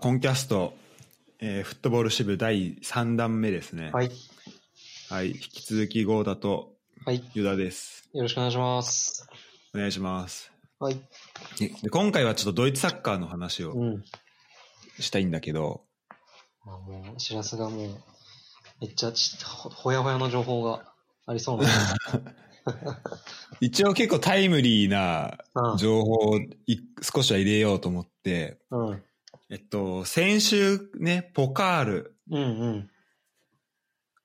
コンキャスト、えーフットボール支部第3弾目ですね。。はいい。はい。引き続き、ゴーダとはい。ユダです。よろしくお願いします。お願いします。はい。でで今回はちょっとドイツサッカーの話をうん。したいんだけど、まあ、もう、しらすがもう、めっちゃちほほやほやの情報がありそうな。一応結構タイムリーなうん情報をい少しは入れようと思って、うん。えっと、先週ね、ポカール、うんうん。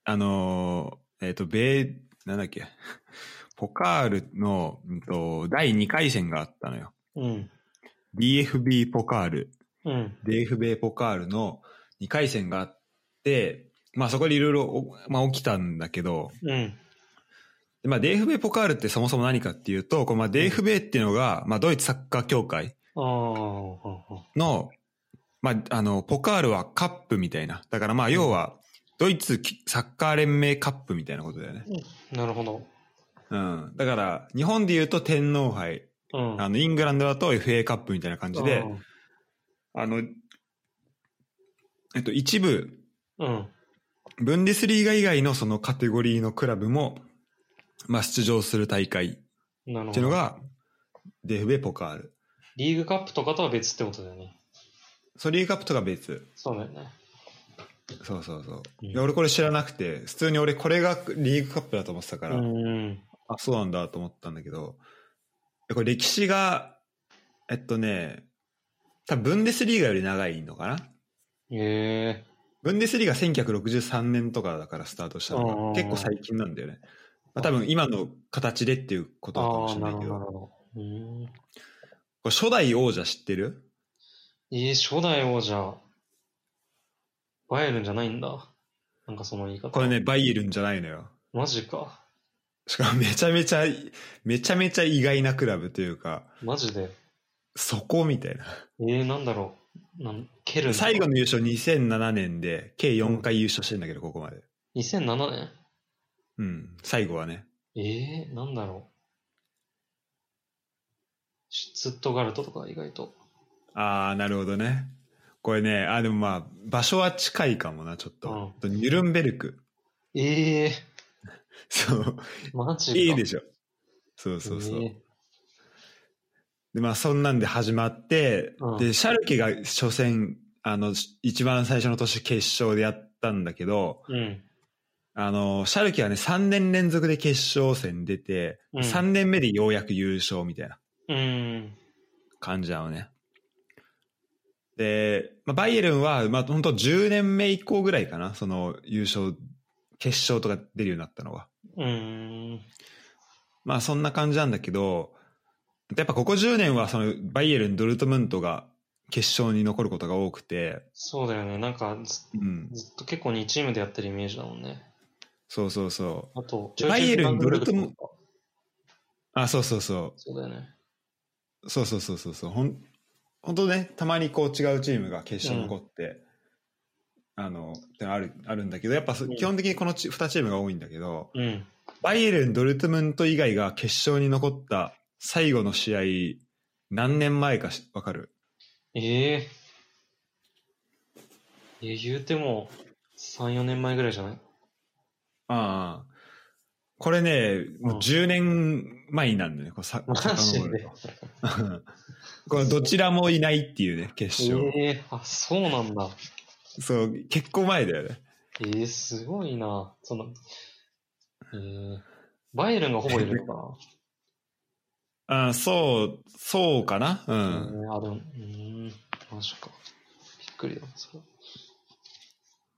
あのーえっと、米、なんだっけ、ポカールの、うんと、第2回戦があったのよ。うん。DFB ポカール、うん。DFB ポカールの2回戦があって、まあそこでいろいろ、まあ、起きたんだけど、うん。でまあ DFB ポカールってそもそも何かっていうと、こうまあ DFB っていうのが、まあドイツサッカー協会の、まああの、ポカールはカップみたいな。だからまあ要は、ドイツサッカー連盟カップみたいなことだよね。なるほど。うん。だから、日本で言うと天皇杯、うん。あの、イングランドだと FA カップみたいな感じで、あの、えっと、一部、うん。ブンデスリーガ以外のそのカテゴリーのクラブも、まあ出場する大会なるほど。っていうのが、DFB ポカール。リーグカップとかとは別ってことだよね。ソリーカップとか別。そうだよね。そうそうそう。俺これ知らなくて、普通に俺これがリーグカップだと思ってたから、うん。あ、そうなんだと思ったんだけど、これ歴史が、えっとね、多分ブンデスリーガより長いのかな？ええブンデスリーガ1963年とかだからスタートしたのうんが結構最近なんだよね。まあ、多分今の形でっていうことかもしれなけど、ないるほど、なるほど。うん。これ初代王者知ってる？ええ初代王者、バイエルンじゃないんだ。なんかその言い方。これね、バイエルンじゃないのよ。マジか。しかもめちゃめちゃ、めちゃめちゃ意外なクラブというか、マジで。そこみたいな。えー、なんだろう。なんケル最後の優勝2007年で、計4回優勝してんだけど、ここまで。2007年うん、最後はね。えー、なんだろう。シュツットガルトとか意外と。あー、なるほどね。これね、あ、でもまあ、場所は近いかもな、ちょっと。ニュルンベルク。え そう。ー、マジか。いいでしょ。そうそうそう。えで、まあ、そんなんで始まって、うんで、シャルケが初戦、あの、一番最初の年決勝でやったんだけど、ーうん。あの、シャルケはね、3年連続で決勝戦出て、うん3年目でようやく優勝みたいなうん。感じなのね。で、まあ、バイエルンは、まあ、本当10年目以降ぐらいかな、その優勝、決勝とか出るようになったのは。うん。まあ、そんな感じなんだけど、やっぱここ10年は、その、バイエルン、ドルトムントが決勝に残ることが多くて、そうだよね。なんかず、うん。ずっと結構2チームでやってるイメージだもんね。そうそうそう。あと、バイエルンドルトムンント。あ、そうそうそそうだよね。う。そうそうそうそうそう。ほん、本当ね、たまにこう違うチームが決勝に残って、あの、ってのある、あるんだけど、やっぱ基本的にこのち2チームが多いんだけど、うん。バイエルン、ドルトムント以外が決勝に残った最後の試合、何年前かしわかる？えええー、言うても、3、4年前ぐらいじゃない？ああ。これね、もう10年前になるんだよね、こうさ。これどちらもいないっていうね、決勝。ええあ、そうなんだ。そう、結構前だよね。ええすごいな。その、ええバイエルンがほぼいるのか ああそう、そうかな？うな、ん。えーあ、でも、うーん、マジか。びっくりだな、それ。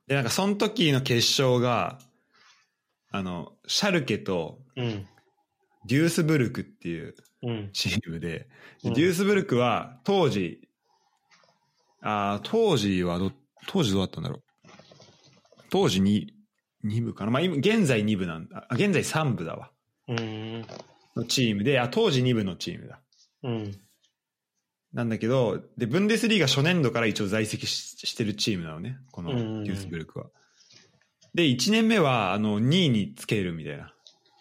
で、なんかその時の決勝が、あの、シャルケとうん、デュースブルクっていううん、チームで、うんデュースブルクは当時、ああ、当時はど、当時どうだったんだろう。当時に、2部かな。まあ今、現在2部なんだ。あ、現在3部だわ。うーん、のチームで、あ、当時2部のチームだ。うん、なんだけど、で、ブンデスリーガ初年度から一応在籍ししてるチームなのね。このうんデュースブルクは。で、1年目は、あの、2位につけるみたいな。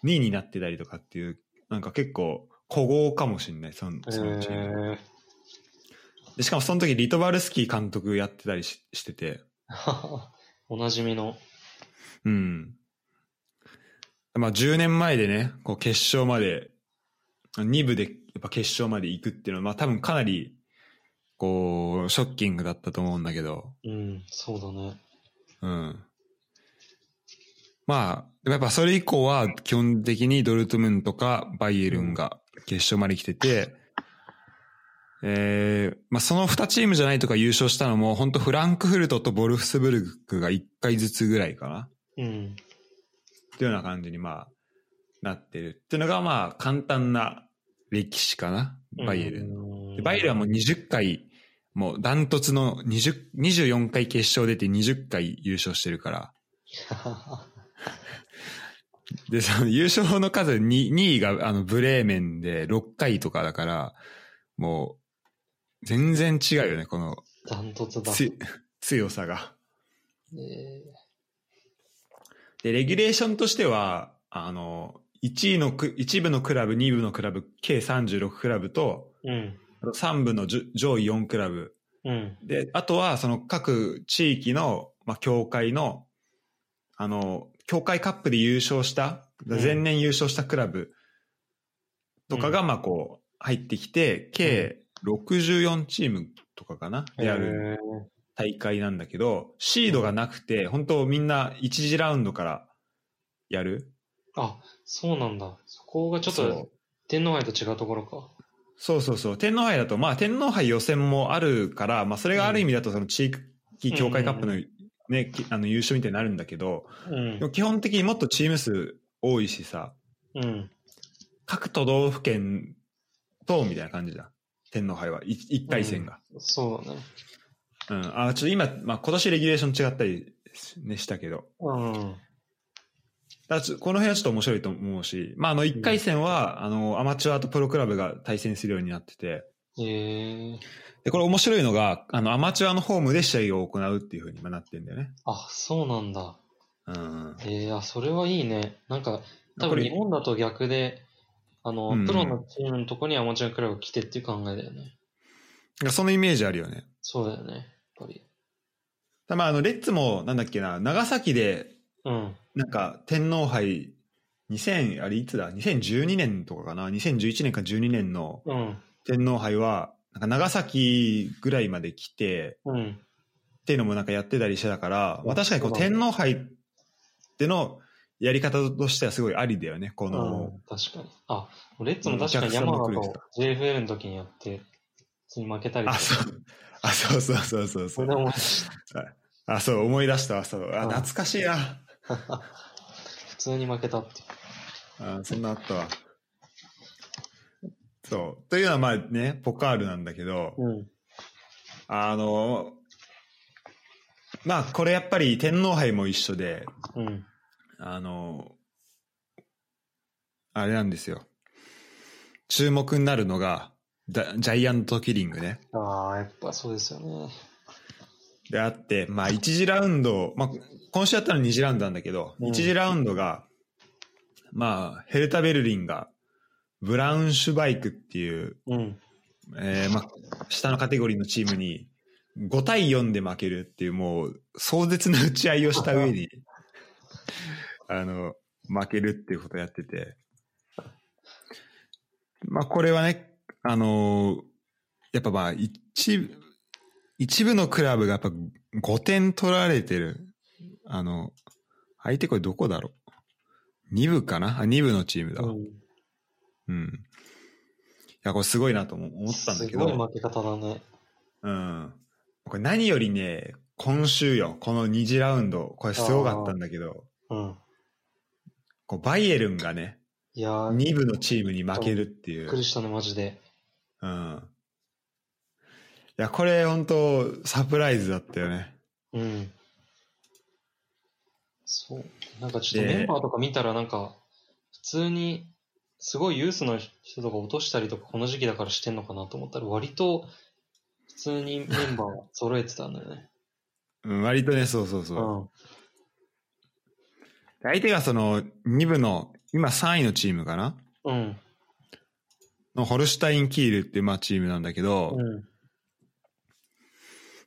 2位になってたりとかっていう、なんか結構、古豪かもしんない、そのそのチーム。えでしかもその時リトバルスキー監督やってたりししてて、おなじみの。うん。まあ10年前でね、こう決勝まで、2部でやっぱ決勝まで行くっていうのは、まあ多分かなり、こう、ショッキングだったと思うんだけど、うん、そうだね。うん。まあ、でもやっぱそれ以降は基本的にドルトムントかバイエルンが決勝まで来てて、えー、まあその2チームじゃないとか優勝したのも、本当フランクフルトとボルフスブルクが1回ずつぐらいかな。うん。っていうような感じにまあ、なってるっていうのがまあ簡単な歴史かな。バイエルンバイエルンはもう20回、もうダントツの20 24回決勝出て20回優勝してるから。で、その優勝の数 2, 2位があのブレーメンで6回とかだから、もう全然違うよね、このダントツだ。つ強さが。えで、レギュレーションとしては、あの、1位のく、1部のクラブ、2部のクラブ、計36クラブと、ーうん。3部の上位4クラブ。うん。で、あとはその各地域の、まあ、協会の、あの、協会カップで優勝した、ん前年優勝したクラブとかが、まあこう、入ってきて、計64チームとかかな、であるえ大会なんだけど、シードがなくて、本当みんな1次ラウンドからやる。ーあ、そうなんだ。そこがちょっと天皇杯と違うところか。そうそうそう。天皇杯だと、まあ天皇杯予選もあるから、まあそれがある意味だとその地域協会カップのうんね、きあの優勝みたいになるんだけど、うん。基本的にもっとチーム数多いしさ、うん。各都道府県と、みたいな感じだ。天皇杯は、い一回戦が。そうだね。うん。あ、ちょっと今、まあ今年レギュレーション違ったり、ね、したけど。うん。だこの辺はちょっと面白いと思うし、まああの一回戦は、あの、アマチュアとプロクラブが対戦するようになってて、ええで、これ面白いのが、あの、アマチュアのホームで試合を行うっていうふうに今なってんだよね。あ、そうなんだ。うん。ええあ、それはいいね。なんか、多分日本だと逆で、あの、うんプロのチームのとこにアマチュアクラブが来てっていう考えだよね。そのイメージあるよね。そうだよね。やっぱり。たまあ、あの、レッツも、なんだっけな、長崎で、うん。なんか、天皇杯、2000、あれいつだ ?2012 年とかかな ?2011 年か12年のうん。天皇杯は、なんか長崎ぐらいまで来て、うん。っていうのもなんかやってたりしてたから、まあ、確かにこう天皇杯ってのやり方としてはすごいありだよね、この、うん、確かに。あ、レッツも確かに山形と JFL の時にやって、普通に負けたりあ、そう、あ、そうそうそうそうそうそれで思い出した。あ、そう、思い出したわ、そう。あ、うん懐かしいな。普通に負けたっていう。あそんなあったわ。そう。というのはまあね、ポカールなんだけど、うん。あの、まあこれやっぱり天皇杯も一緒で、うん。あの、あれなんですよ。注目になるのが、ダジャイアントキリングね。ああ、やっぱそうですよね。であって、まあ1次ラウンド、まあ今週やったの2次ラウンドなんだけど、うん1次ラウンドが、まあヘルタ・ベルリンが、ブラウンシュバイクっていう、うん。えーまあ、下のカテゴリーのチームに5対4で負けるっていうもう壮絶な打ち合いをした上に あの負けるっていうことをやってて。まあこれはねあのやっぱまあ一部一部のクラブがやっぱ5点取られてるあの相手これどこだろう？2部かな？あ2部のチームだ。わうんうん。いや、これすごいなと思思ったんだけど、すごい負け方だね。うん。これ何よりね、今週よ、この2次ラウンド、これすごかったんだけど、うん。こうバイエルンがね、いやー、2部のチームに負けるっていう。びっくりしたね、マジで。うん。いや、これ本当サプライズだったよね。うん。そう。なんかちょっとでメンバーとか見たらなんか、普通に、すごいユースの人とか落としたりとかこの時期だからしてんのかなと思ったら割と普通にメンバー揃えてたんだよね。うん、割とね、そうそうそう。うん。相手がその2部の、今3位のチームかな？うん。のホルシュタイン・キールっていうまあチームなんだけど、うん。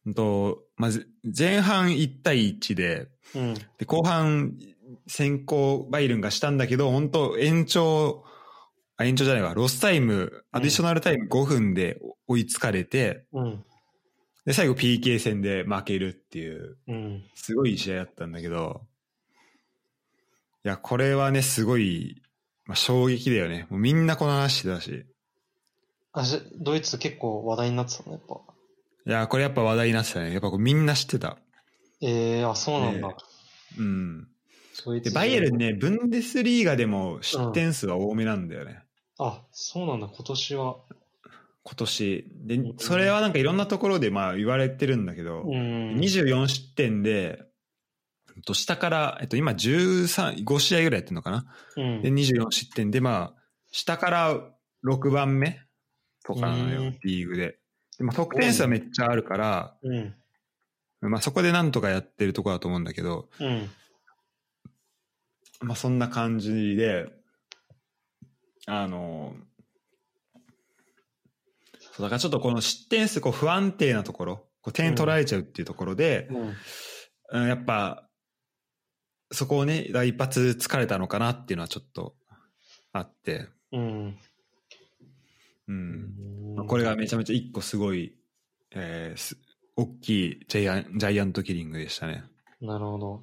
うんと、まず、前半1対1で、うん。で、後半、先行バイルンがしたんだけど、本当延長、あ、延長じゃないわ、ロスタイム、アディショナルタイム5分で追いつかれて、うん。で、最後 PK 戦で負けるっていう、うん。すごい試合だったんだけど、いや、これはね、すごい、まあ、衝撃だよね。もうみんなこの話してたし。あ、ドイツ結構話題になってたの、やっぱ。いや、これやっぱ話題になってたね。やっぱこうみんな知ってた。ええあ、そうなんだ。ねうん。バイエルンね、ブンデスリーガでも失点数は多めなんだよね。あ、そうなんだ、今年は。今年。でう、んそれはなんかいろんなところでまあ言われてるんだけど、うん。24失点で、えっと下から、えっと今13、5試合ぐらいやってるのかな？うんで、24失点で、まあ、下から6番目とかなのようん、リーグで。でまあ、得点数はめっちゃあるから、うん。まあそこでなんとかやってるところだと思うんだけど、うん。まあそんな感じで、あの、そうだからちょっとこの失点数こう不安定なところ、こう点取られちゃうっていうところで、うん。うんやっぱ、そこをね、一発疲れたのかなっていうのはちょっとあって、うん。うん。うんこれがめちゃめちゃ一個すごい、えーす、大きいジャイアンジャイアントキリングでしたね。なるほど。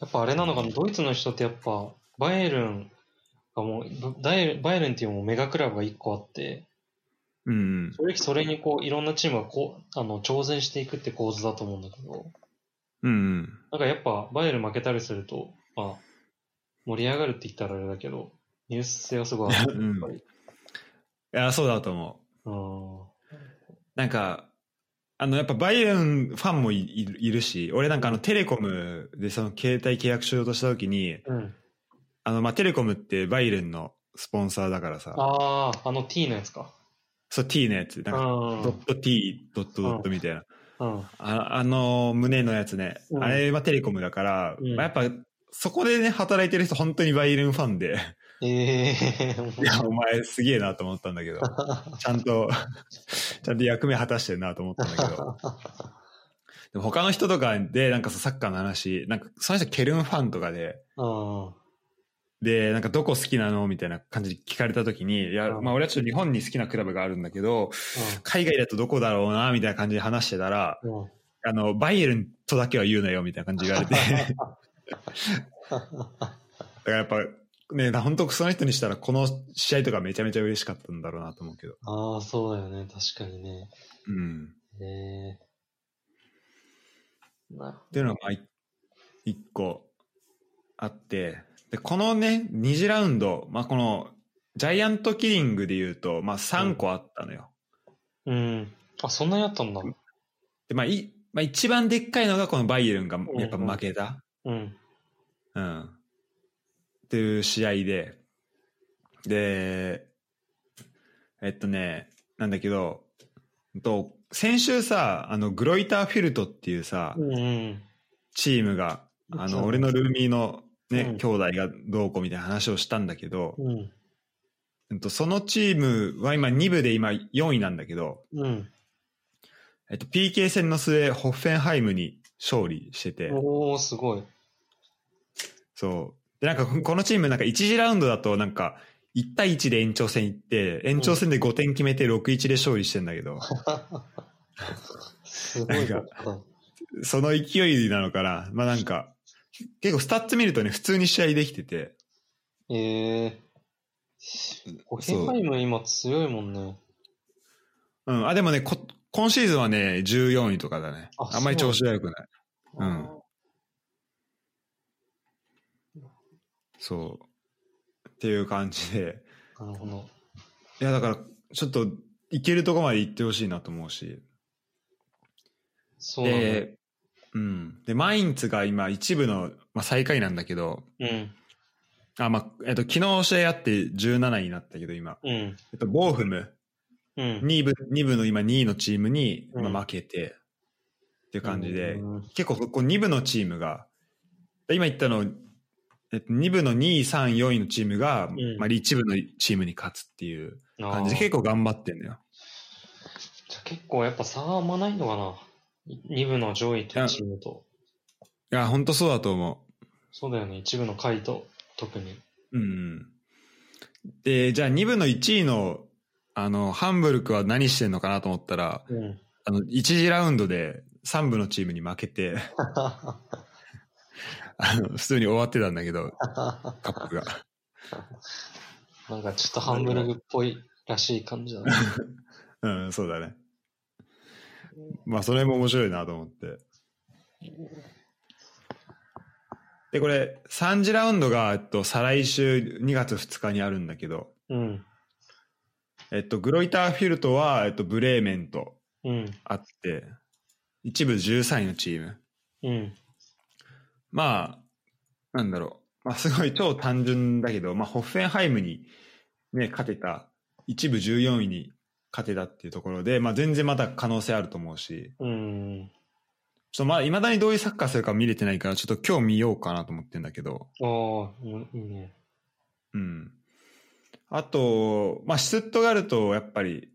やっぱあれなのかな、ドイツの人ってやっぱ、バイエルンがもう、バイエルンバイエルンっていうもうメガクラブが一個あって、うん。正直それにこう、いろんなチームがこう、あの、挑戦していくって構図だと思うんだけど、うん。なんかやっぱ、バイエルン負けたりすると、まあ、盛り上がるって言ったらあれだけど、ニュース性はすごいある。うんやっぱり。いや、そうだと思う。うん。なんか、あの、やっぱバイエルンファンもいいるいるし、俺なんかあのテレコムでその携帯契約しようとした時に、うん。あの、まあ、テレコムってバイエルンのスポンサーだからさ、ああ、あの T のやつか。そう T のやつ、なんか、うん。ドット T、ドットドットみたいな。うん。ああの胸のやつね、うんあれはテレコムだから、うんまあ、やっぱそこでね、働いてる人本当にバイエルンファンで、ええ いや、お前すげえなと思ったんだけど、ちゃんと、ちゃんと役目果たしてるなと思ったんだけど、でも他の人とかで、なんかそうサッカーの話、なんかその人ケルンファンとかで、うん。で、なんかどこ好きなの？みたいな感じで聞かれた時に、いや、うんまあ俺はちょっと日本に好きなクラブがあるんだけど、海外だとどこだろうな？みたいな感じで話してたら。あの、バイエルンとだけは言うなよみたいな感じで言われて、だからやっぱ、ね、本当その人にしたらこの試合とかめちゃめちゃ嬉しかったんだろうなと思うけど。ああ、そうだよね。確かにね。うん。ええっていうのがまあい一個あって、で、このね、二次ラウンド、まあこのジャイアントキリングで言うと、まあ3個あったのよ。うん。あ、そんなにあったんだ。で、まあい、まあ一番でっかいのがこのバイエルンがやっぱ負けた。うん。うん。っていう試合で、で、えっとね、なんだけど、と先週さ、あの、グロイターフィルトっていうさ、うんうん。チームが、あの、俺のルーミーのね、うん兄弟がどうこうみたいな話をしたんだけど、うん。えっと、そのチームは今2部で今4位なんだけど、うん。えっと、PK 戦の末、ホッフェンハイムに勝利してて、おー、すごい。そう。で、なんか、このチーム、なんか1次ラウンドだと、なんか、1対1で延長戦行って、延長戦で5点決めて6-1で勝利してんだけど、すごいだった。その勢いなのかな。まあなんか、結構スタッツ見るとね、普通に試合できてて、ええホヘンハイム今強いもんね。うん。あ、でもね、こ今シーズンはね、14位とかだね。ああんまり調子悪くない。うんあそう。っていう感じで。ーなるほど。いや、だから、ちょっと、いけるとこまで行ってほしいなと思うし。そうだね。で、うん。で、マインツが今、一部の、まあ、最下位なんだけど、うん。あ、まあ、えっと、昨日試合あって17位になったけど、今。うん。えっと、ボーフム、うん。2部、二部の今2位のチームに、うんまあ、負けて、っていう感じで、うん結構、こう2部のチームが、今言ったの、えっと、2部の2位、3位、4位のチームが、んまあ、1部のチームに勝つっていう感じで、結構頑張ってんのよ。じゃあ結構やっぱ差はあんまないのかな2部の上位とチームと。いや、本当そうだと思そうだよね。一部の下位と、特に。う。うん。で、じゃあ2部の1位の、あの、ハンブルクは何してんのかなと思ったら、うん。あの、1次ラウンドで3部のチームに負けて、あの、普通に終わってたんだけど、カップが。なんかちょっとハンブルグっぽいらしい感じだね。うん、そうだね。まあ、それも面白いなと思って。で、これ、3次ラウンドが、えっと、再来週2月2日にあるんだけど、うん。えっと、グロイターフィルトは、えっと、ブレーメンとうん。あって、一部13位のチーム。うん。まあ、なんだろう。まあ、すごい超単純だけど、まあ、ホッフェンハイムにね、勝てた、一部14位に勝てたっていうところで、まあ、全然まだ可能性あると思うし、うん。ちょっとまあ、未だにどういうサッカーするか見れてないから、ちょっと今日見ようかなと思ってんだけど、ああ、うんいいね。うん。あと、まあ、シュツットガルト、やっぱり、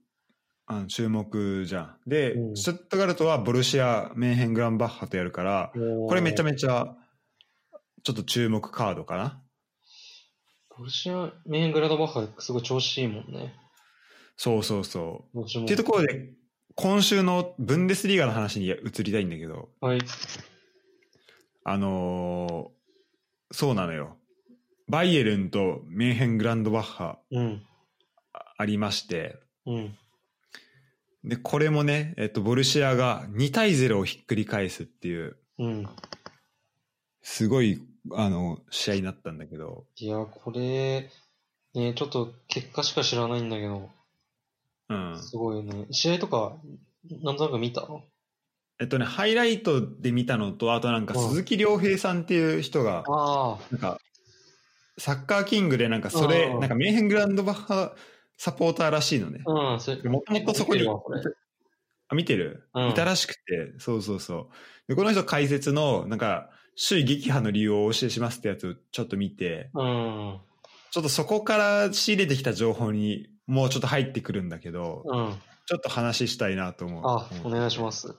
あの注目じゃん。で、うんシュツットガルトはボルシア・メンヘングランバッハとやるから、ここれめちゃちめちゃ、ちょっと注目カードかな。ゃ。ボルシア、メイングラドバッハすごい調子いいもんね。そうそうそう。どっていうところで、今週のブンデスリーガの話に移りたいんだけど、はい。あのーそうなのよ。バイエルンとメンヘングランドバッハうん。あありまして、うん。で、これもね、えっと、ボルシアが2対0をひっくり返すっていう、うん。すごい、あの、試合になったんだけど、いや、これ、ね、ちょっと結果しか知らないんだけど、うん。すごいね。試合とか、なんとなく見た？えっとね、ハイライトで見たのと、あとなんかうん鈴木亮平さんっていう人が、あなんか、サッカーキングでなんかそれ、うんなんかメンヘングランドバッハサポーターらしいのね。あ、うん、それ、もともとそこにあ、見てる、うんいたらしくて、そうそうそう。で、この人解説の、なんか、首位撃破の理由をお教えしますってやつをちょっと見て、うん。ちょっとそこから仕入れてきた情報にもうちょっと入ってくるんだけど、うん。ちょっと話したいなと思う。あ、お願いしす。ます。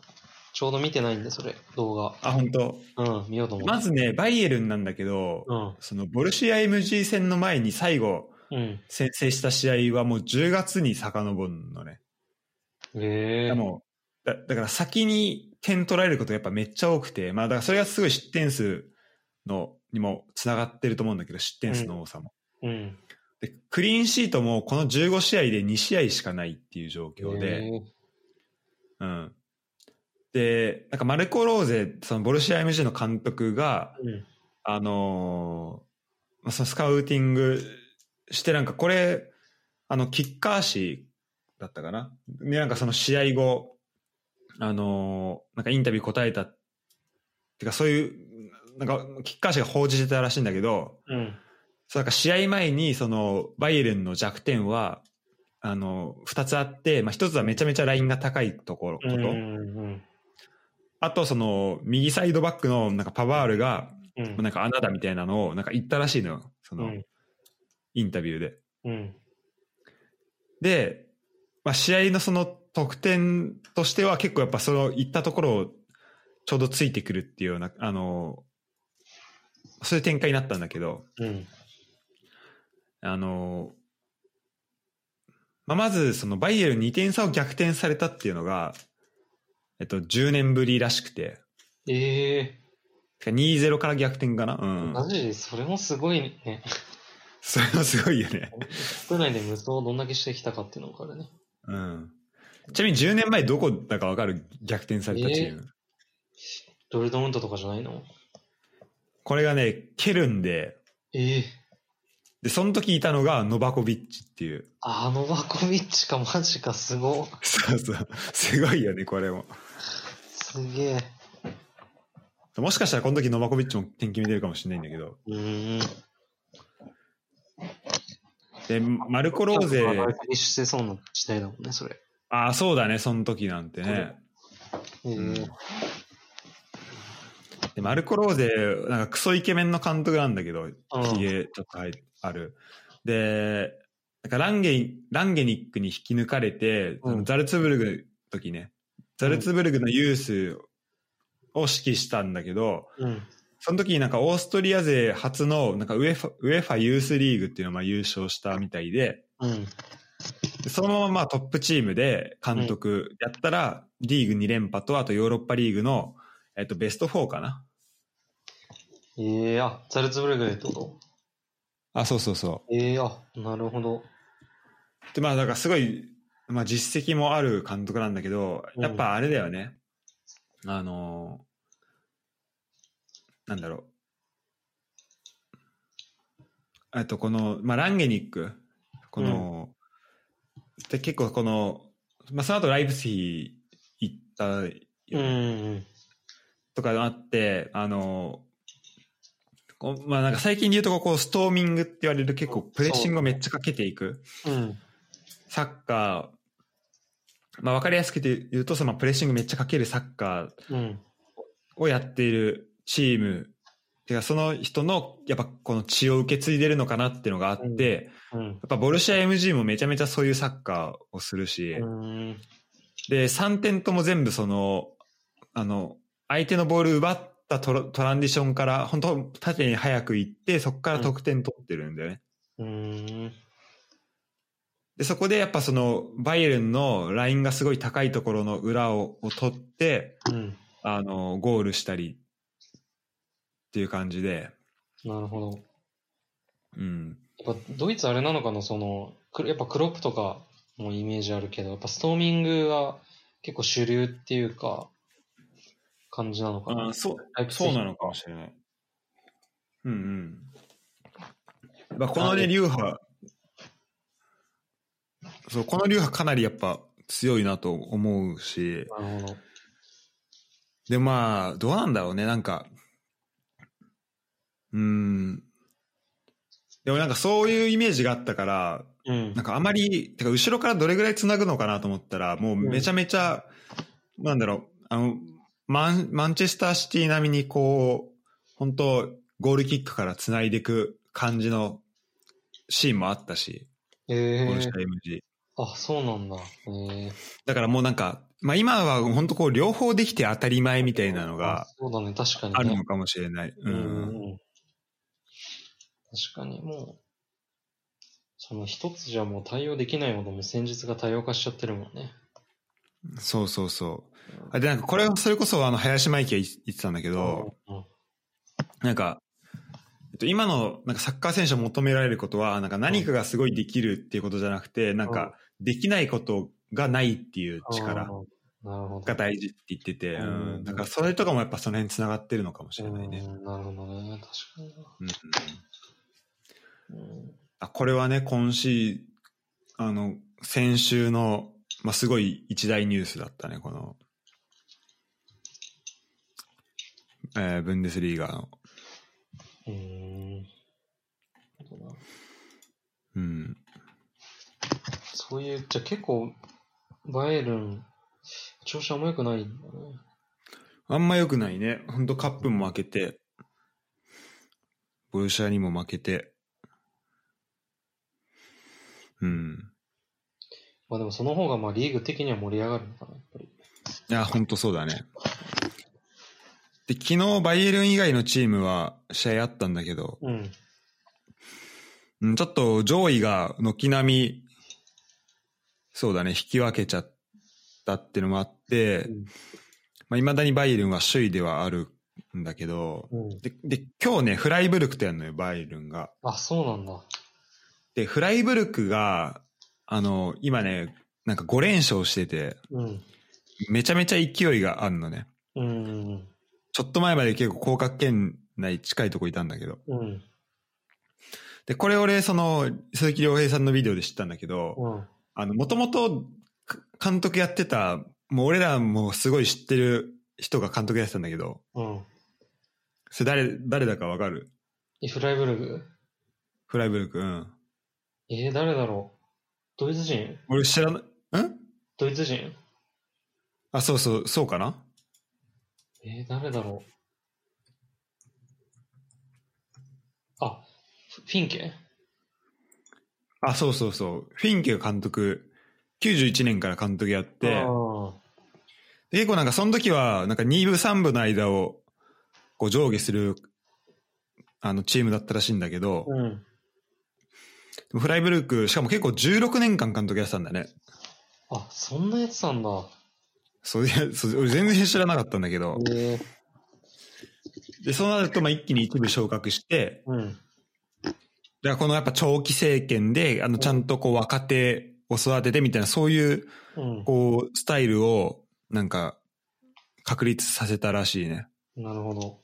ちょうど見てないんで、それ、動画。あ、本当？うん、見ようと思って。まずね、バイエルンなんだけど、うん。そのボルシア MG 戦の前に最後、うん。先制した試合はもう10月に遡るのね。ええでもだだから先に点取られることがやっぱめっちゃ多くて、まあだからそれがすごい失点数のにもつながってると思うんだけど、失点数の多さも。うん。で、クリーンシートもこの15試合で2試合しかないっていう状況で、えうん。で、なんかマルコ・ローゼ、そのボルシア MG の監督が、ーうん。あのーまあそのスカウティングしてなんかこれ、あの、キッカー誌だったかな？で、なんかその試合後、あのーなんかインタビュー答えた、てかそういう、なんかキッカー誌が報じてたらしいんだけど、うん。そうなんか試合前にそのバイエルンの弱点は、あの、二つあって、まあ一つはめちゃめちゃラインが高いところ、こと。あとその右サイドバックのなんかパワールが、うん。なんか穴だみたいなのをなんか言ったらしいのよ。その、うん。インタビューで。うん。で、まあ、試合のその得点としては結構やっぱその言ったところをちょうどついてくるっていうような、あの、そういう展開になったんだけど、うん。あの、まあ、まずそのバイエルン2点差を逆転されたっていうのが、えっと、10年ぶりらしくて、ええてか2-0から逆転かな？うん。マジで、それもすごいね。それもすごいよね。国内で無双をどんだけしてきたかっていうのがあるね。うん。ちなみに10年前どこだかわかる？逆転されたチーム。ドルトムントとかじゃないの？これがね、ケルンで、ええで、その時いたのがノバコビッチっていう。あノバコビッチか、マジか、すご。そうそう。すごいよね、これも。すげえ。もしかしたらこの時ノバコビッチも点決めてるかもしれないんだけど。うーん。で、マルコ・ローゼ、外国してそうな時代だもんね、それ。ああ、そうだね、その時なんてね。ええうんで、マルコ・ローゼ、なんかクソイケメンの監督なんだけど、ひげちょっと入ある。で、なんかランゲ、ランゲニックに引き抜かれて、うんザルツブルグの時ね、ザルツブルグのユースを指揮したんだけど、うん。その時になんかオーストリア勢初のなんかウェファウェファユースリーグっていうのをまあ優勝したみたいで、うん。でそのまままあトップチームで監督やったら、リーグ2連覇とあとヨーロッパリーグの、えっと、ベスト4かな。ええあ、ザルツブルグでってこと？あ、そうそうそええあ、なるほど。う。で、まあだからすごい、まあ実績もある監督なんだけど、やっぱあれだよね。あのーなんだろう。あとこの、まあランゲニック、この、で結構この、まあその後ライブスヒ行ったよねうんうん。とかあって、あの、こうまあなんか最近で言うとこうストーミングって言われる結構プレッシングをめっちゃかけていくうん。サッカー、まあわかりやすく言うとそのプレッシングめっちゃかけるサッカーうん。をやっているチーム、てかその人のやっぱこの血を受け継いでるのかなっていうのがあって、うん。やっぱボルシア MG もめちゃめちゃそういうサッカーをするし、うん。で、3点とも全部その、あの、相手のボール奪ったトラトランディションから、本当縦に早く行って、そこから得点取ってるんだよね。うん。で、そこでやっぱその、バイエルンのラインがすごい高いところの裏をを取って、うん。あの、ゴールしたりっていう感じで、なるほど。うん。やっぱドイツあれなのかな、その、くやっぱクロップとかもイメージあるけど、やっぱストーミングが結構主流っていうか、感じなのかな。そう、そうなのかもしれない。うんうん。まあ、このね、流派、そう、この流派かなりやっぱ強いなと思うし、なるほど。で、まあ、どうなんだろうね、なんか、うーん。でもなんかそういうイメージがあったから、うんなん。かあまり、てか後ろからどれぐらい繋ぐのかなと思ったら、もうめちゃめちゃ、なんだろう、あの、マン、マンチェスターシティ並みにこう、本当ゴールキックから繋いでいく感じのシーンもあったし、えゴールシえャ MG。あ、そうなんだ。ええだからもうなんか、まあ今は本当こう両方できて当たり前みたいなのあがそうだね、確かに、ね。あるのかもしれない。ううんん。うん。確かに、もう、その一つじゃもう対応できないほどもう戦術が多様化しちゃってるもんね。そうそうそう。あで、なんかこれはそれこそあの林真紀が言ってたんだけど、うんなんか、えっと、今のなんかサッカー選手を求められることは、なんか何かがすごいできるっていうことじゃなくて、なんかできないことがないっていう力。が大事って言ってて、うん。うん、だからそれとかもやっぱその辺繋がってるのかもしれないね。うんなるほどね。確かにうん。あこれはね、今週、あの、先週の、まあ、すごい一大ニュースだったね、この、えーブンデスリーガの。うーん。そうん。そういう、じゃあ結構、バイエルン、調子あんま良くないんだね。あんま良くないね。ほんとカップも負けて、ボルシアにも負けて。うん。まあでもその方がまあリーグ的には盛り上がるのかな、やっぱり。いや、ほんとそうだね。で、昨日バイエルン以外のチームは試合あったんだけど、うん。うんちょっと上位が軒並み、そうだね、引き分けちゃったっていうのもあって、うんまあ、未だにバイエルンは首位ではあるんだけど、うん。で、で、今日ね、フライブルクとやるのよ、バイエルンが。あ、そうなんだ。で、フライブルクが、あの、今ね、なんか5連勝してて、うん。めちゃめちゃ勢いがあるのね。うん。ちょっと前まで結構降格圏内近いとこいたんだけど。うん。で、これ俺、その、鈴木亮平さんのビデオで知ったんだけど、うん。あの、もともと監督やってた、もう俺らもすごい知ってる人が監督やってたんだけど、うん。それ誰、誰だかわかる？えフライブルグフライブルク、うん。えー、誰だろう？ドイツ人？俺知らない、ん？ドイツ人？あ、そうそう、そうかな？えー、誰だろうあ、フフィンケ？あ、そうそうそう。フィンケが監督、91年から監督やって、あー結構なんかその時は、なんか2部3部の間をこう上下するあのチームだったらしいんだけど、うん。フライブルク、しかも結構16年間監督やってたんだね。あ、そんなやつなんだ。そういやそう俺全然知らなかったんだけど。で、そうなるとまあ一気に一部昇格して、うん。だからこのやっぱ長期政権で、あのちゃんとこう若手を育ててみたいな、そういううん。こうスタイルをなんか確立させたらしいね。なるほど。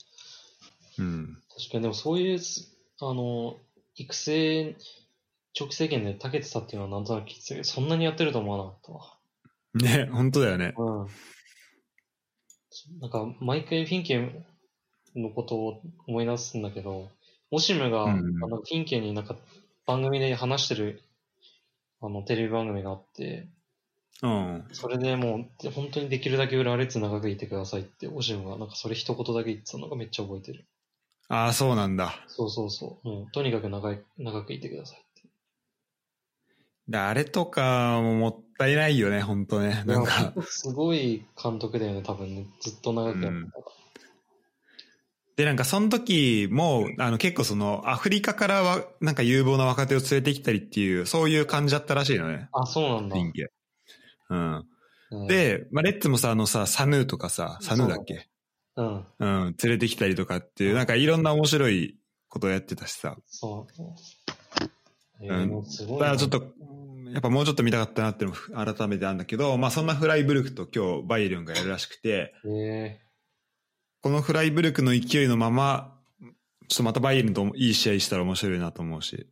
うん。確かに、でもそういうす、あの、育成、長期政権で長けてたっていうのはなんとなくきついそんなにやってると思わなかったわ。ね、本当だよね。うん。なんか、毎回フィンケのことを思い出すんだけど、オシムが、うんあのフィンケになんか番組で話してる、あの、テレビ番組があって、うん。それでもう、本当にできるだけ裏列長くいてくださいって、オシムがなんかそれ一言だけ言ってたのがめっちゃ覚えてる。ああ、そうなんだ。そうそうそう。もう、とにかく長い、長くいてくださいって。であれとかももったいないよね、本当ね。なんか。すごい監督だよね、多分ね。ずっと長くやってたから。で、なんかその時も、あの結構そのアフリカからは、なんか有望な若手を連れてきたりっていう、そういう感じだったらしいのね。あ、そうなんだ。うん。うん、で、まあ、レッツもさ、あのさ、サヌーとかさ、サヌーだっけうん、うん、連れてきたりとかっていう、なんかいろんな面白いことをやってたしさ。そう。えうんーもうすごいな。だからちょっと、やっぱもうちょっと見たかったなっていうのも改めてあるんだけど、まあそんなフライブルクと今日バイエルンがやるらしくて、えこのフライブルクの勢いのまま、ちょっとまたバイエルンといい試合したら面白いなと思うし。ー、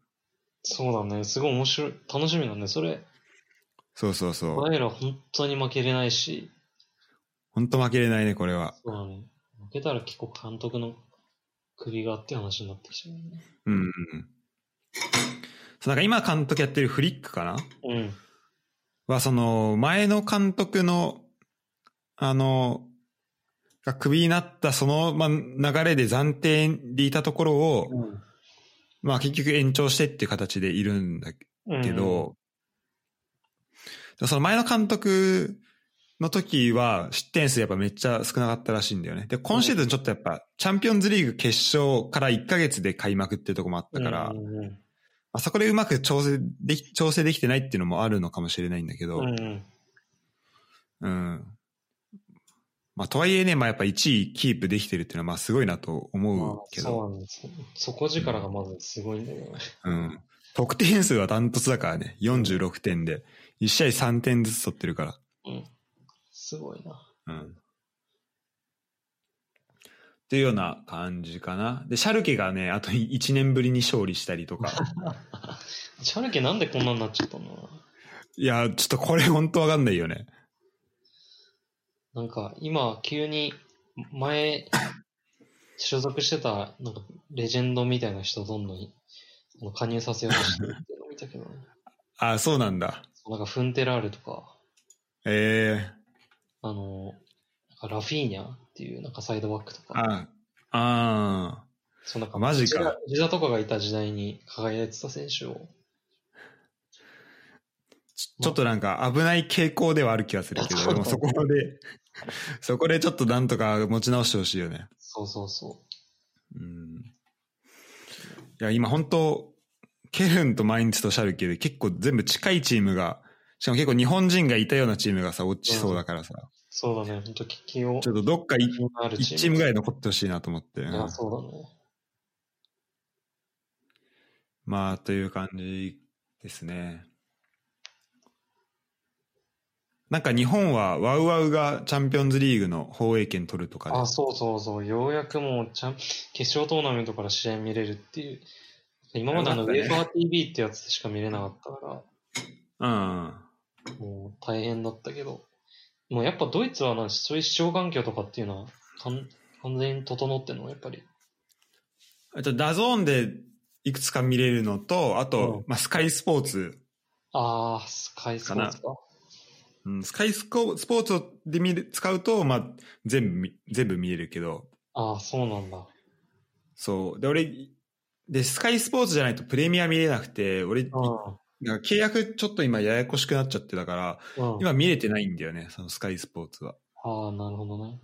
そうだね。すごい面白い。楽しみだね。それ、そうそうそう。我ら本当に負けれないし、ほんと負けれないね、これは。そうだね。負けたら結構監督の首がって話になってきちゃうね。うんうんうん。そうなんか今監督やってるフリックかな？うん。は、その、前の監督の、あの、がクビになったその、まあ、流れで暫定でいたところを、うん。まあ結局延長してっていう形でいるんだうんけど、その前の監督の時は失点数やっぱめっちゃ少なかったらしいんだよね。で、今シーズンちょっとやっぱチャンピオンズリーグ決勝から1ヶ月で開幕っていうところもあったから、うんうんあそこでうまく調整でき、調整できてないっていうのもあるのかもしれないんだけど、うんうん。うん。まあ、とはいえね、まあやっぱ1位キープできてるっていうのはまあすごいなと思まあうけど、そうなんです。底力がまずすごいんだけどね。うん。得点数はダントツだからね、46点で、1試合3点ずつ取ってるから。うん。すごいな。うん。っていうような感じかな。で、シャルケがね、あと1年ぶりに勝利したりとか。シャルケなんでこんなになっちゃったの？いや、ちょっとこれ本当わかんないよね。なんか今急に前所属してたなんかレジェンドみたいな人をどんどん加入させようとしてるっていうのを見たけどね。あ、そうなんだ。なんかフンテラーレとか、ええあの、ラフィーニャっていうなんかサイドバックとか、あ、あ。そうなんかマジか。ジダジダとかがいた時代に輝いてた選手を、ちちょっとなんか危ない傾向ではある気がするけど、でもそこで、そこでちょっとなんとか持ち直してほしいよね。そうそうそう。ん。いや、今本当ケルンとマインツとシャルケで結構全部近いチームが、しかも結構日本人がいたようなチームがさ、落ちそうだからさ、う。そうだね、本当危機をちょっとどっか一チームぐらい残ってほしいなと思って。そうだね。まあ、という感じですね。なんか日本はワウワウがチャンピオンズリーグの放映権取るとかで。あ、そうそうそう。ようやくもうちゃん、決勝トーナメントから試合見れるっていう。今まであの、ウェーファー TV ってやつでしか見れなかったかうん。ら、もう大変だったけど。もうやっぱドイツはなそういう視聴環境とかっていうのは完完全に整ってんのやっぱり。あと、 DAZN でいくつか見れるのと、あと、うんまあ、スカイスポーツ。あー、スカイスポーツか。うん、スカイスコスポーツで見る使うと、まあ、全部見、全部見れるけど、あー、そうなんだ。そう。で、俺、で、スカイスポーツじゃないとプレミア見れなくて、俺、うなんか契約ちょっと今ややこしくなっちゃってたから、ん。うん、今見れてないんだよね、そのスカイスポーツは。ああ、なるほどね。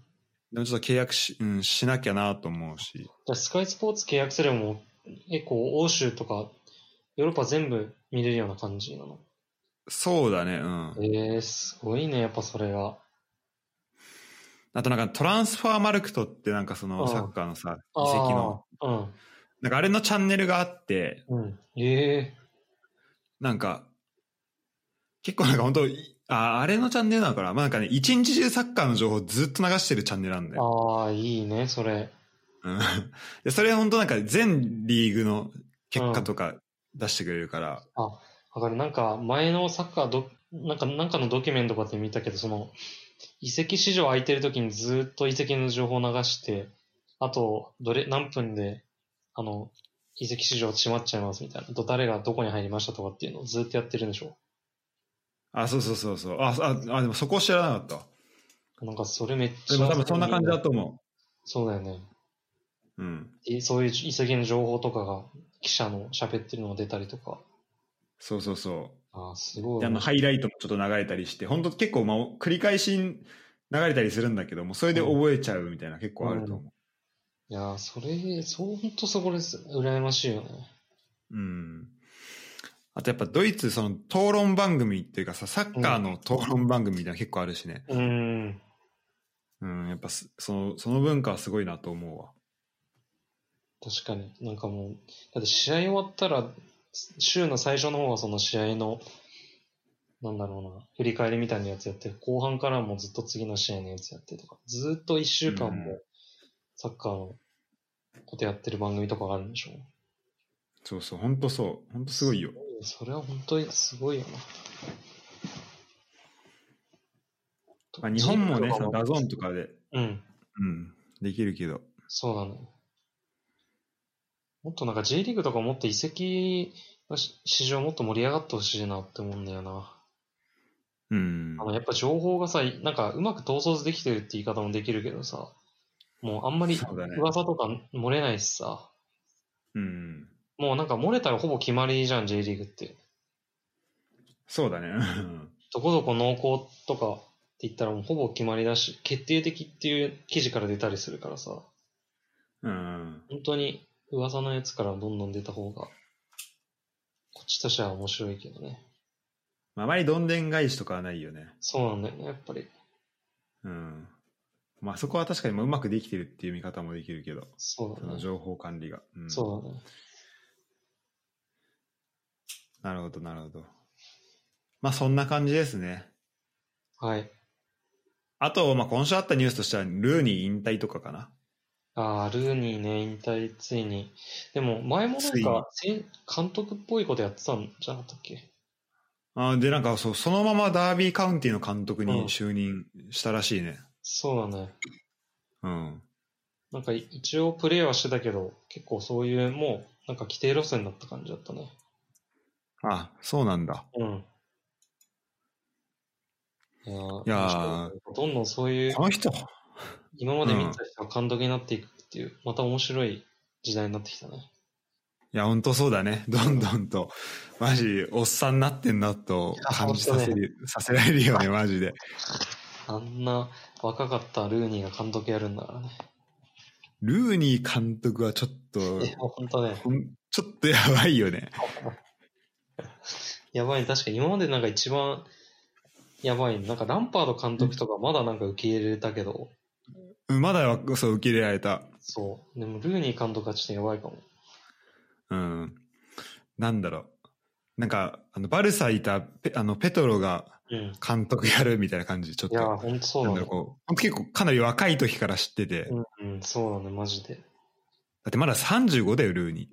でもちょっと契約し,、うん、しなきゃなと思うし。じゃあスカイスポーツ契約すればもう、結構欧州とか、ヨーロッパ全部見れるような感じなの？そうだね、うん。ええー、すごいね、やっぱそれが。あとなんかトランスファーマルクトってなんかそのサッカーのさ、遺跡の、うん。なんかあれのチャンネルがあって、うん。ええなんか、結構なんか本当あ、あれのチャンネルなのかな？まあなんかね、一日中サッカーの情報ずっと流してるチャンネルなんだよ。ああ、いいね、それ。うん。で、それ本当なんか全リーグの結果とか出してくれるから、わかる。なんか、前のサッカーど、なんか、なんかのドキュメントとかで見たけど、その、移籍市場空いてる時にずっと移籍の情報を流して、あと、どれ、何分で、あの、移籍市場閉まっちゃいますみたいな。誰がどこに入りましたとかっていうのをずっとやってるんでしょ。あ、そうそうそうそう。あ、あ、あでもそこ知らなかったわ。なんか、それめっちゃ。でも多分そんな感じだと思そうだよね。う。うん。いそういう移籍の情報とかが、記者の喋ってるのが出たりとか。そうそうそう。ああ、すごい。であのハイライトもちょっと流れたりして本当結構、まあ、繰り返し流れたりするんだけどもそれで覚えちゃうみたいな結構あると思いやー、それ、そう、ほんとそこです。羨ましいよね。ううんあとやっぱドイツその討論番組っていうかさサッカーの討論番組みたいなの結構あるしね、うーん。うん、やっぱすそのその文化はすごいなと思うわ確かに。なんかもう、だって試合終わったら、週の最初の方はその試合の、なんだろうな、振り返りみたいなやつやって、後半からもずっと次の試合のやつやってとか、ずーっと一週間うんもサッカーのことやってる番組とかがあるんでしょ。そうそう本当そう本当すごいよそれは本当にすごいよな。まあ、日本もねその DAZN ととかで、うん。うん、できるけどそうなのよ。もっとなんか J リーグとかもっと移籍のし市場もっと盛り上がってほしいなって思うんだよな。うんあのやっぱ情報がさ、なんかうまく統率できてるって言い方もできるけどさ、もうあんまり噂とか漏れないしさ、うん。もうなんか漏れたらほぼ決まりじゃん、J リーグって。そうだね。う んどこどこ濃厚とかって言ったらもうほぼ決まりだし、決定的っていう記事から出たりするからさ、うん。本当に噂のやつからどんどん出た方が、こっちとしては面白いけどね。まああまりどんでん返しとかはないよね。そうなんだよね、やっぱり。うんまあそこは確かにまあうまくできてるっていう見方もできるけど。そうだね。その情報管理が、うん。そうだね。なるほどなるほど。まあそんな感じですね。はい。あと、まあ、今週あったニュースとしてはルーニー引退とかかな。ああ、ルーニーね、引退ついに。でも、前もなんか、監督っぽいことやってたんじゃなかったっけ？あーでなんかそうそのままダービーカウンティの監督うん。に就任したらしいねそうだね。うん。なんか、一応プレーはしてたけど、結構そういう、もう、なんか規定路線だった感じだったね。あそうなんだ。うん。いやーいやどんどんそういうこ、の人。今まで見た人が監督になっていくっていう、また面白い時代になってきたね。いや本当そうだね。どんどんと。マジおっさんになってんなと感じさせる、させられるよねマジであんな若かったルーニーが監督やるんだからね。ルーニー監督はちょっと本当ね。ちょっとやばいよね やばい、確かに今までなんか一番やばい、なんかランパード監督とかまだなんか受け入れたけど、うんまだはそう受け入れられたそう。でもルーニー監督はちょっとやばいかも。うんなんだろうなんかあのバルサいたペあのペトロがうん。監督やるみたいな感じちょっといや、ほんとそうだねなんだろう。結構かなり若い時から知ってて、だうん、うん、そうだね、マジで。ってまだ35だよルーニ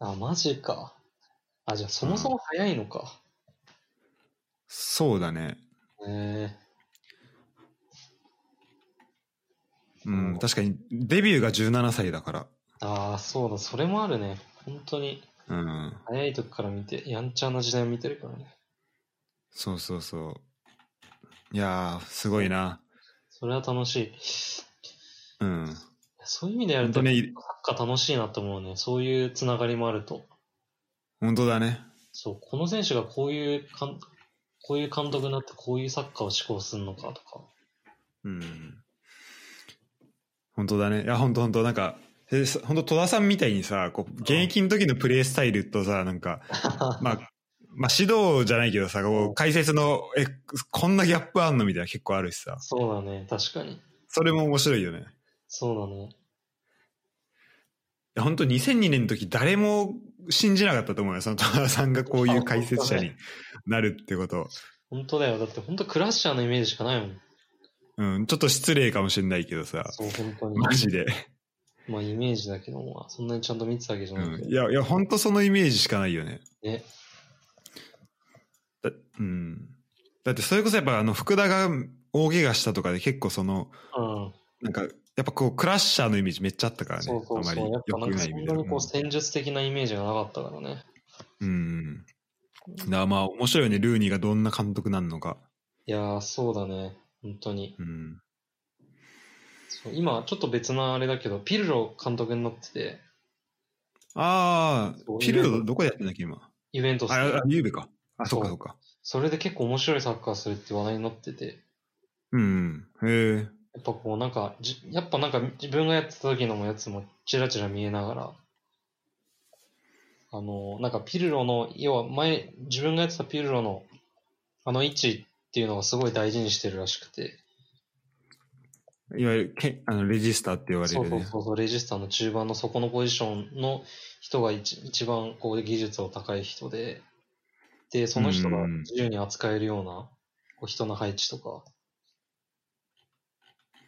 ーあ、マジか。あ、じゃあそもそも早いのか。そうだねへえうん確かにデビューが17歳だからああ、そうだ、それもあるね。本当に、うん早い時から見て、やんちゃな時代を見てるからね。そうそうそういやーすごいなそれは楽しい。うんそういう意味でやると、本当にサッカー楽しいなと思うね。そういうつながりもあると。本当だねそう、この選手がこういうかん、こういう監督になってこういうサッカーを志向するのかとか、うん。本当だね。いや、本当本当なんか、本当戸田さんみたいにさ、こう、現役の時のプレースタイルとさ、なんか、まあ、まあ指導じゃないけどさ、こう解説の、え、こんなギャップあんのみたいな結構あるしさ。そうだね。確かに。それも面白いよね。いそうだね。や、本当2002年の時誰も信じなかったと思うよ。その戸田さんがこういう解説者になるってこと。本当だよ。だって本当クラッシャーのイメージしかないもん。うん、ちょっと失礼かもしれないけどさ、そう、本当に。マジで。まあイメージだけども、そんなにちゃんと見てたわけじゃなくて。うん、いや、いや、本当そのイメージしかないよね。ね。だうん。だってそれこそやっぱあの福田が大怪我したとかで結構その、うん。なんか、やっぱこうクラッシャーのイメージめっちゃあったからね。そうそうそう。あまり良くない意味で。そんなにこう戦術的なイメージがなかったからね。うん。うん。だまあ面白いよね、ルーニーがどんな監督なんのか。いやー、そうだね。本当に。うん。今、ちょっと別なあれだけど、ピルロ監督になってて、ああ、ピルロどこでやってんだっけ今？ユベントスあ、であゆうべか。あ、そっかそっか。それで結構面白いサッカーするって話題になってて、うん。へえ。やっぱこうなんか、じやっぱなんか自分がやってた時のやつもチラチラ見えながら、あの、なんかピルロの、要は前、自分がやってたピルロのあの位置っていうのがすごい大事にしてるらしくて、いわゆるけあのレジスターって言われるね。そうそうそう、レジスターの中盤の底のポジションの人が一一番こう技術を高い人で、で、その人が自由に扱えるようなこう人の配置とか、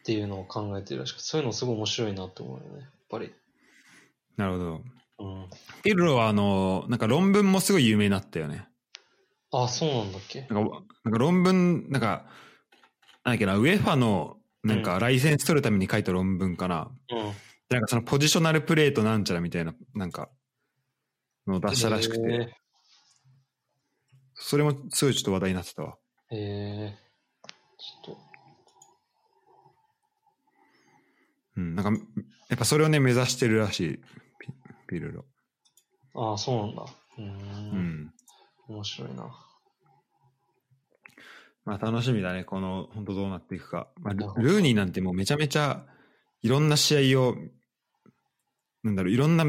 っていうのを考えてるらしくて、そういうのすごい面白いなって思うよね、やっぱり。なるほど。うん。ピルロはあの、なんか論文もすごい有名になったよね。あ、そうなんだっけ？なんか、なんか論文、なんか、なんだっけな、ウェファの、なんかライセンス取るために書いた論文かな。うん。なんかそのポジショナルプレートなんちゃらみたいな、なんか、のを出したらしくて、それもすごいちょっと話題になってたわ。へえー、ちょっうん、なんか、やっぱそれをね、目指してるらしい、ピピルロ。と、ああ、そうなんだ。うんん。面白いな。まあ楽しみだね、この、本当どうなっていくか。まあ、ルーニーなんてもうめちゃめちゃ、いろんな試合を、なんだろう、いろんな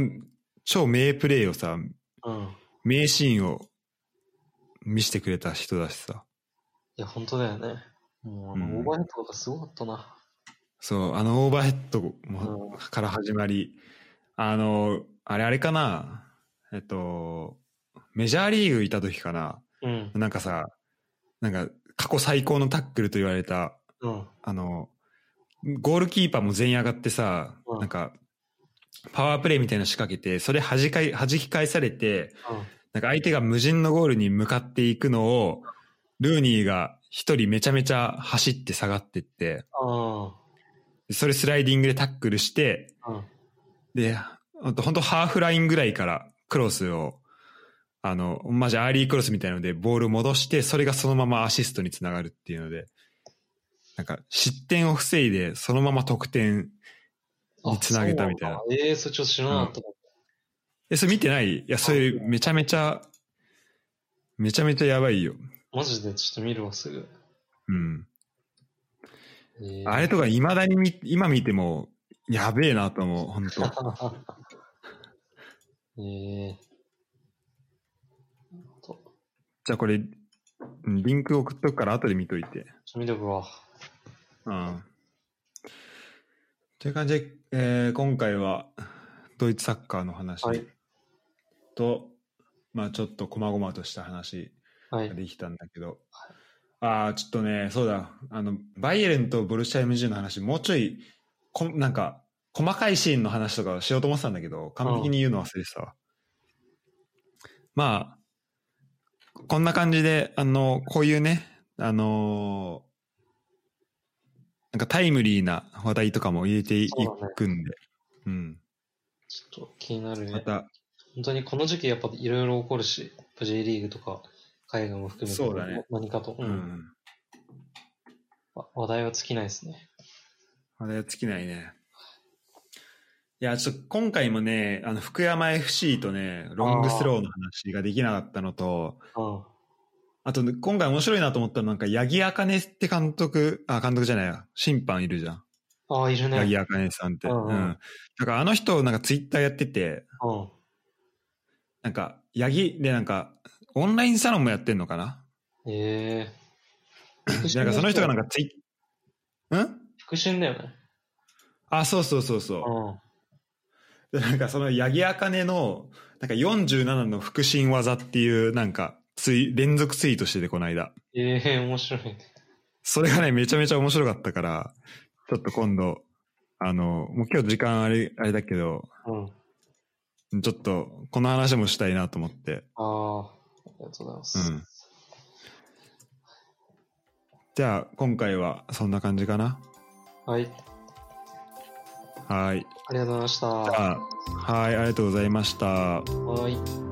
超名プレーをさ、うん。名シーンを見せてくれた人だしさ。いや、本当だよね。もう、あの、うんオーバーヘッドとかすごかったな。そう、あのオーバーヘッドもうんから始まり、あの、あれあれかな、えっと、メジャーリーグいた時かな、うん。なんかさ、なんか過去最高のタックルと言われた、うん。あの、ゴールキーパーも全員上がってさ、うんなんか、パワープレイみたいなの仕掛けて、それ弾かい、弾き返されて、なんか相手が無人のゴールに向かっていくのを、ルーニーが一人めちゃめちゃ走って下がってって、それスライディングでタックルして、ん。で、ほんとほんとハーフラインぐらいからクロスを、あの、マジアーリークロスみたいなのでボールを戻して、それがそのままアシストにつながるっていうので、なんか失点を防いで、そのまま得点につなげたみたいな。ええそれちょっと知らなかった。かえ、それ見てない？いや、それめちゃめちゃ、めちゃめちゃやばいよ。マジでちょっと見るわ、すぐ。うん。ええあれとか未だに見今見ても、やべえなと思う、本当 ええとじゃあこれ、うんリンク送っとくから後で見といて。ちょ見とくわ。うん。という感じで、えー今回はドイツサッカーの話はいと、まあちょっと細々とした話はい。ができたんだけど、ああ、ちょっとね、そうだ、あの、バイエルンとボルシア MG の話、もうちょい、こなんか、細かいシーンの話とかをしようと思ってたんだけど、完璧に言うの忘れてたわ。まあ、こんな感じで、あの、こういうね、あのーなんかタイムリーな話題とかも入れていくんで、うん。ちょっと気になるね。また、本当にこの時期やっぱいろいろ起こるし、J リーグとか海外も含めてそうだね何かと、ううんん。わ話題は尽きないですね。話題は尽きないね。いや、ちょっと今回もね、あの、福山 FC とね、ロングスローの話ができなかったのと、うん。あと、今回面白いなと思ったのは、なんか、八木茜って監督、あ、監督じゃないや、審判いるじゃん。ああ、いるね。八木茜さんって。ううんん。うんなんか、あの人、なんかツイッターやってて、うん。なんか、八木で、なんか、オンラインサロンもやってんのかな？え えなんか、その人がなんかツイッ、ん？腹心だよね。あ、そうそうそうそうう。ん。でなんかその八木茜のなんか47の腹心技っていうなんかツイ連続ツイートしててこの間ええ面白いね。それがねめちゃめちゃ面白かったからちょっと今度あのもう今日時間あれあれだけどうん。ちょっとこの話もしたいなと思ってああ、ありがとうございます。うんじゃあ今回はそんな感じかな？はい。はいありがとうございました。はいありがとうございましたはい。